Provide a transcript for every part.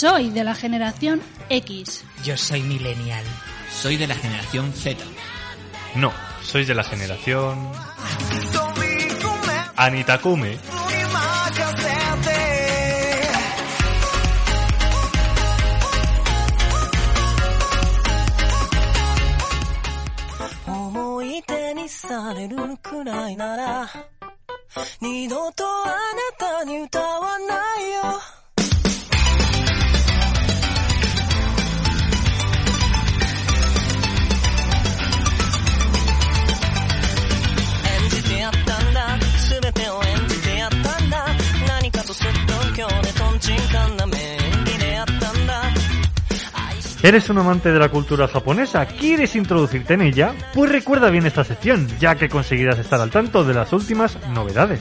Soy de la generación X. Yo soy millennial. Soy de la generación Z. No, sois de la generación... Anitakume. ¿Eres un amante de la cultura japonesa? ¿Quieres introducirte en ella? Pues recuerda bien esta sección, ya que conseguirás estar al tanto de las últimas novedades.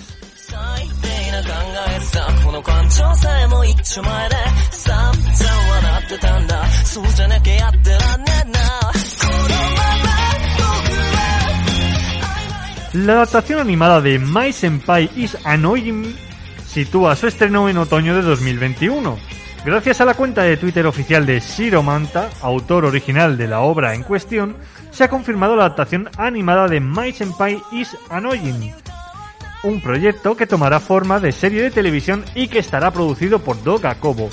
La adaptación animada de My Senpai is Annoying sitúa su estreno en otoño de 2021. Gracias a la cuenta de Twitter oficial de Shiro Manta, autor original de la obra en cuestión, se ha confirmado la adaptación animada de My Senpai is Annoying, un proyecto que tomará forma de serie de televisión y que estará producido por Doga Kobo,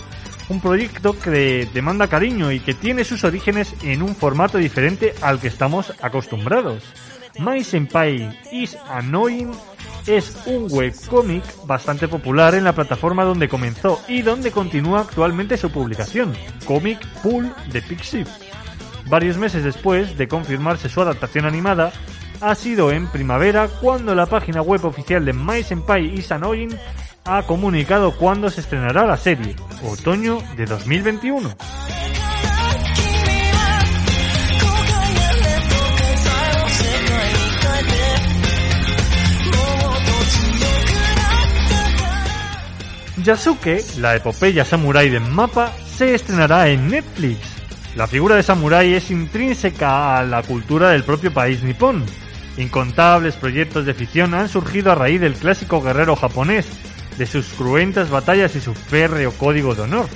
un proyecto que demanda cariño y que tiene sus orígenes en un formato diferente al que estamos acostumbrados. My Senpai is Annoying es un webcómic bastante popular en la plataforma donde comenzó y donde continúa actualmente su publicación, Comic Pool de Pixiv. Varios meses después de confirmarse su adaptación animada, ha sido en primavera cuando la página web oficial de My Senpai is Annoying ha comunicado cuándo se estrenará la serie, otoño de 2021. Yasuke, la epopeya samurái de Mapa, se estrenará en Netflix. La figura de samurái es intrínseca a la cultura del propio país nipón. Incontables proyectos de ficción han surgido a raíz del clásico guerrero japonés, de sus cruentas batallas y su férreo código de honor.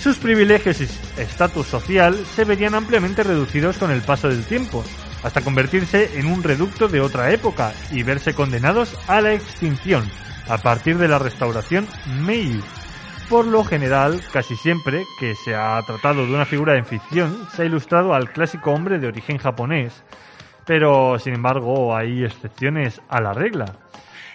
Sus privilegios y estatus social se verían ampliamente reducidos con el paso del tiempo, hasta convertirse en un reducto de otra época y verse condenados a la extinción a partir de la restauración Meiji. Por lo general, casi siempre que se ha tratado de una figura en ficción, se ha ilustrado al clásico hombre de origen japonés, pero sin embargo hay excepciones a la regla.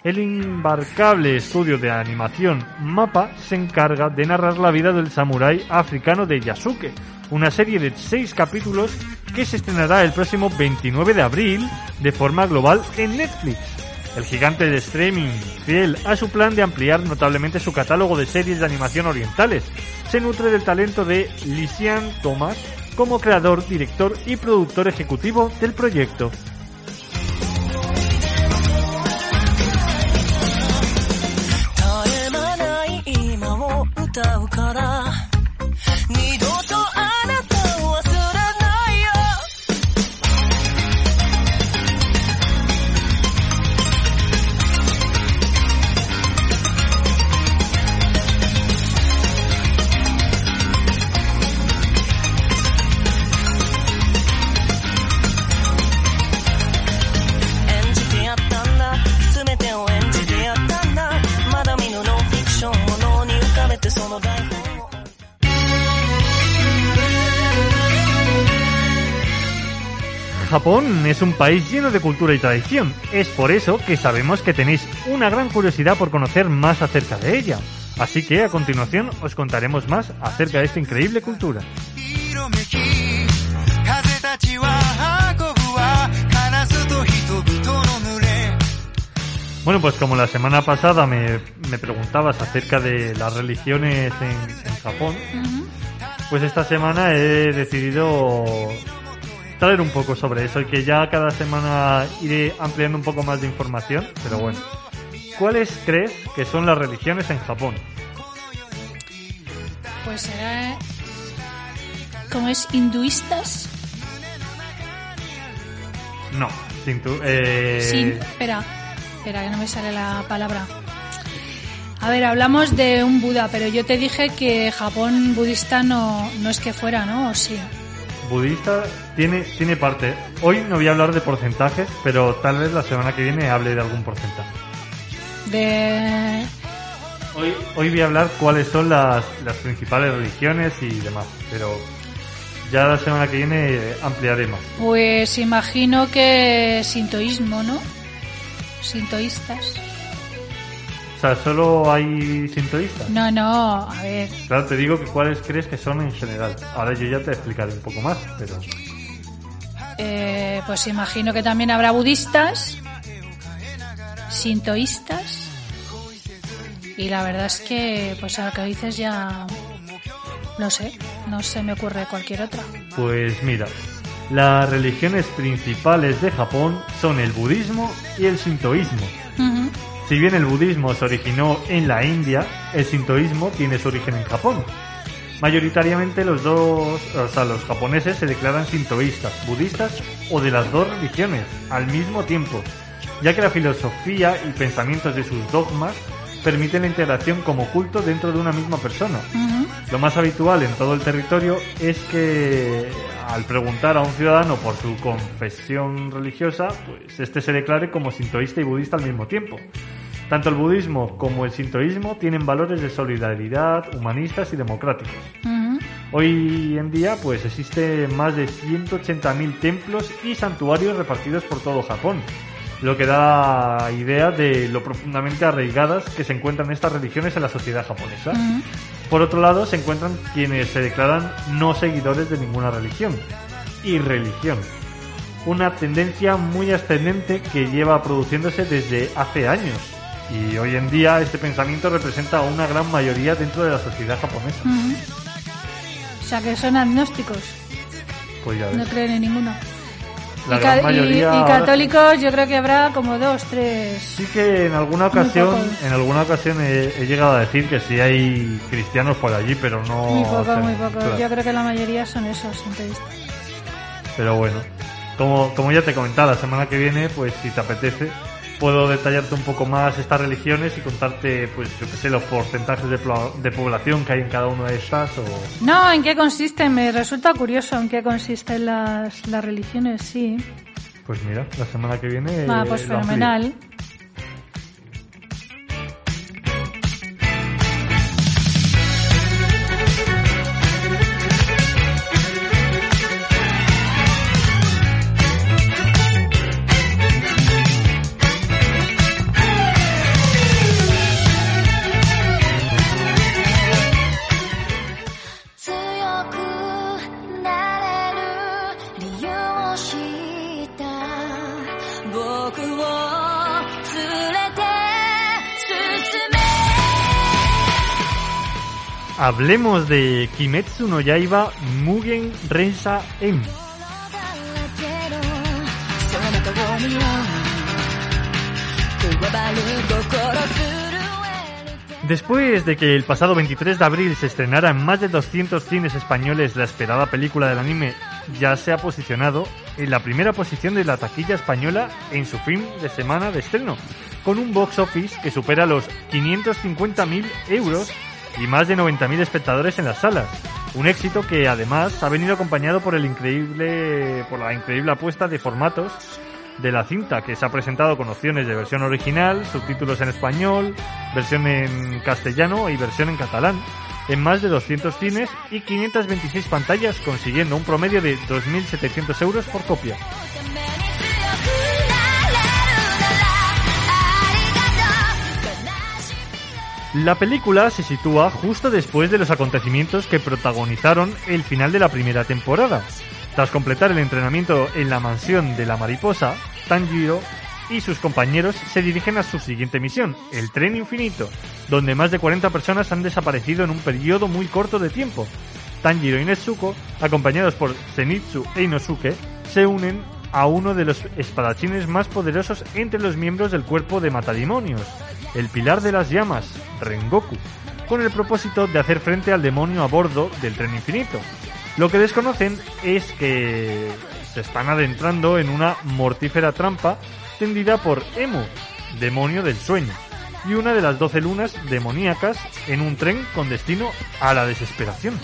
El imbarcable estudio de animación MAPA se encarga de narrar la vida del samurái africano de Yasuke, una serie de seis capítulos que se estrenará el próximo 29 de abril de forma global en Netflix. El gigante de streaming, fiel a su plan de ampliar notablemente su catálogo de series de animación orientales, se nutre del talento de Lisian Thomas como creador, director y productor ejecutivo del proyecto. Japón es un país lleno de cultura y tradición. Es por eso que sabemos que tenéis una gran curiosidad por conocer más acerca de ella. Así que a continuación os contaremos más acerca de esta increíble cultura. Bueno, pues como la semana pasada me, me preguntabas acerca de las religiones en, en Japón, pues esta semana he decidido traer un poco sobre eso y que ya cada semana iré ampliando un poco más de información, pero bueno. ¿Cuáles crees que son las religiones en Japón? Pues será. ¿Cómo es? ¿Hinduistas? No, sin tu, eh... Sin. Espera, espera, que no me sale la palabra. A ver, hablamos de un Buda, pero yo te dije que Japón budista no, no es que fuera, ¿no? ¿O sí? Budista tiene, tiene parte. Hoy no voy a hablar de porcentajes, pero tal vez la semana que viene hable de algún porcentaje. De... Hoy, hoy voy a hablar cuáles son las, las principales religiones y demás, pero ya la semana que viene ampliaré más. Pues imagino que sintoísmo, ¿no? Sintoístas. O sea, solo hay sintoístas. No, no, a ver. Claro, te digo que cuáles crees que son en general. Ahora yo ya te explicaré un poco más, pero eh, pues imagino que también habrá budistas, sintoístas. Y la verdad es que, pues a lo que dices ya. No sé, no se me ocurre cualquier otra. Pues mira, las religiones principales de Japón son el budismo y el sintoísmo. Ujú. Si bien el budismo se originó en la India, el sintoísmo tiene su origen en Japón. Mayoritariamente los dos, o sea, los japoneses se declaran sintoístas, budistas o de las dos religiones al mismo tiempo, ya que la filosofía y pensamientos de sus dogmas permiten la integración como culto dentro de una misma persona. Lo más habitual en todo el territorio es que al preguntar a un ciudadano por su confesión religiosa, pues este se declare como sintoísta y budista al mismo tiempo. Tanto el budismo como el sintoísmo tienen valores de solidaridad, humanistas y democráticos. Hoy en día, pues existen más de 180.000 templos y santuarios repartidos por todo Japón, lo que da idea de lo profundamente arraigadas que se encuentran estas religiones en la sociedad japonesa. Por otro lado, se encuentran quienes se declaran no seguidores de ninguna religión. Y religión. Una tendencia muy ascendente que lleva produciéndose desde hace años. Y hoy en día este pensamiento representa a una gran mayoría dentro de la sociedad japonesa. O sea que son agnósticos, Pues ya no ves. creen en ninguno. La y, gran ca- y- mayoría y ahora- católicos yo creo que habrá como dos, tres. Sí que en alguna ocasión, en alguna ocasión he, he llegado a decir que sí hay cristianos por allí, pero no. muy pocos, sé, muy pocos. claro. Yo creo que la mayoría son esos. Pero bueno, como, como ya te comentaba, la semana que viene, pues si te apetece, puedo detallarte un poco más estas religiones y contarte, pues yo que sé, los porcentajes de, población que hay en cada una de estas o... No, ¿en qué consisten? Me resulta curioso en qué consisten las, las religiones, sí. Pues mira, la semana que viene... Ah, pues fenomenal.「Hablemos de Kimetsu no Yaiba Mugen Rensa En. Después de que el pasado 23 de abril se estrenara en más de 200 cines españoles la esperada película del anime, ya se ha posicionado en la primera posición de la taquilla española en su fin de semana de estreno, con un box office que supera los 550.000 euros y más de 90.000 espectadores en las salas. Un éxito que además ha venido acompañado por el increíble, por la increíble apuesta de formatos de la cinta, que se ha presentado con opciones de versión original, subtítulos en español, versión en castellano y versión en catalán, en más de 200 cines y 526 pantallas, consiguiendo un promedio de 2.700 euros por copia. La película se sitúa justo después de los acontecimientos que protagonizaron el final de la primera temporada. Tras completar el entrenamiento en la mansión de la mariposa, Tanjiro y sus compañeros se dirigen a su siguiente misión, el tren infinito, donde más de 40 personas han desaparecido en un periodo muy corto de tiempo. Tanjiro y Netsuko, acompañados por Zenitsu e Inosuke, se unen a uno de los espadachines más poderosos entre los miembros del cuerpo de matademonios, el Pilar de las Llamas, Rengoku, con el propósito de hacer frente al demonio a bordo del tren infinito. Lo que desconocen es que se están adentrando en una mortífera trampa tendida por Emu, demonio del sueño. y una de las doce lunas demoníacas en un tren con destino a la desesperación.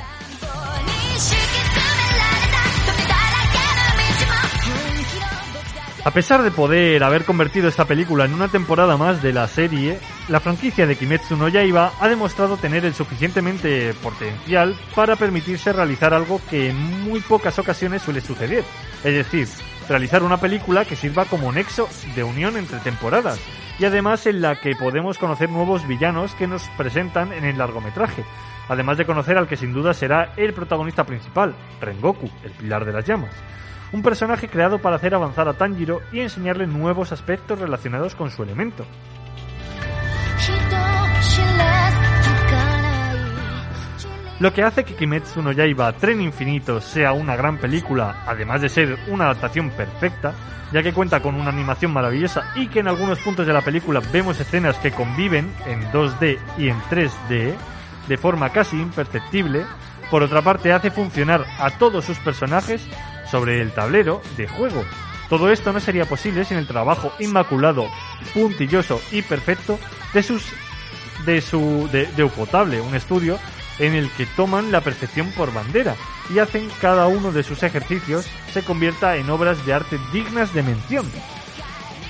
A pesar de poder haber convertido esta película en una temporada más de la serie, la franquicia de Kimetsu no Yaiba ha demostrado tener el suficientemente potencial para permitirse realizar algo que en muy pocas ocasiones suele suceder, es decir, realizar una película que sirva como nexo de unión entre temporadas y además en la que podemos conocer nuevos villanos que nos presentan en el largometraje, además de conocer al que sin duda será el protagonista principal, Rengoku, el pilar de las llamas un personaje creado para hacer avanzar a Tanjiro y enseñarle nuevos aspectos relacionados con su elemento. Lo que hace que Kimetsu no Yaiba Tren Infinito sea una gran película, además de ser una adaptación perfecta, ya que cuenta con una animación maravillosa y que en algunos puntos de la película vemos escenas que conviven en 2D y en 3D de forma casi imperceptible, por otra parte hace funcionar a todos sus personajes sobre el tablero de juego. Todo esto no sería posible sin el trabajo inmaculado, puntilloso y perfecto de sus de su de, de un estudio en el que toman la perfección por bandera y hacen cada uno de sus ejercicios se convierta en obras de arte dignas de mención.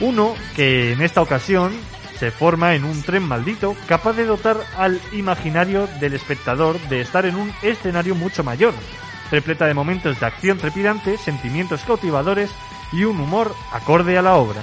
Uno que en esta ocasión se forma en un tren maldito capaz de dotar al imaginario del espectador de estar en un escenario mucho mayor, repleta de momentos de acción trepidante, sentimientos cautivadores y un humor acorde a la obra.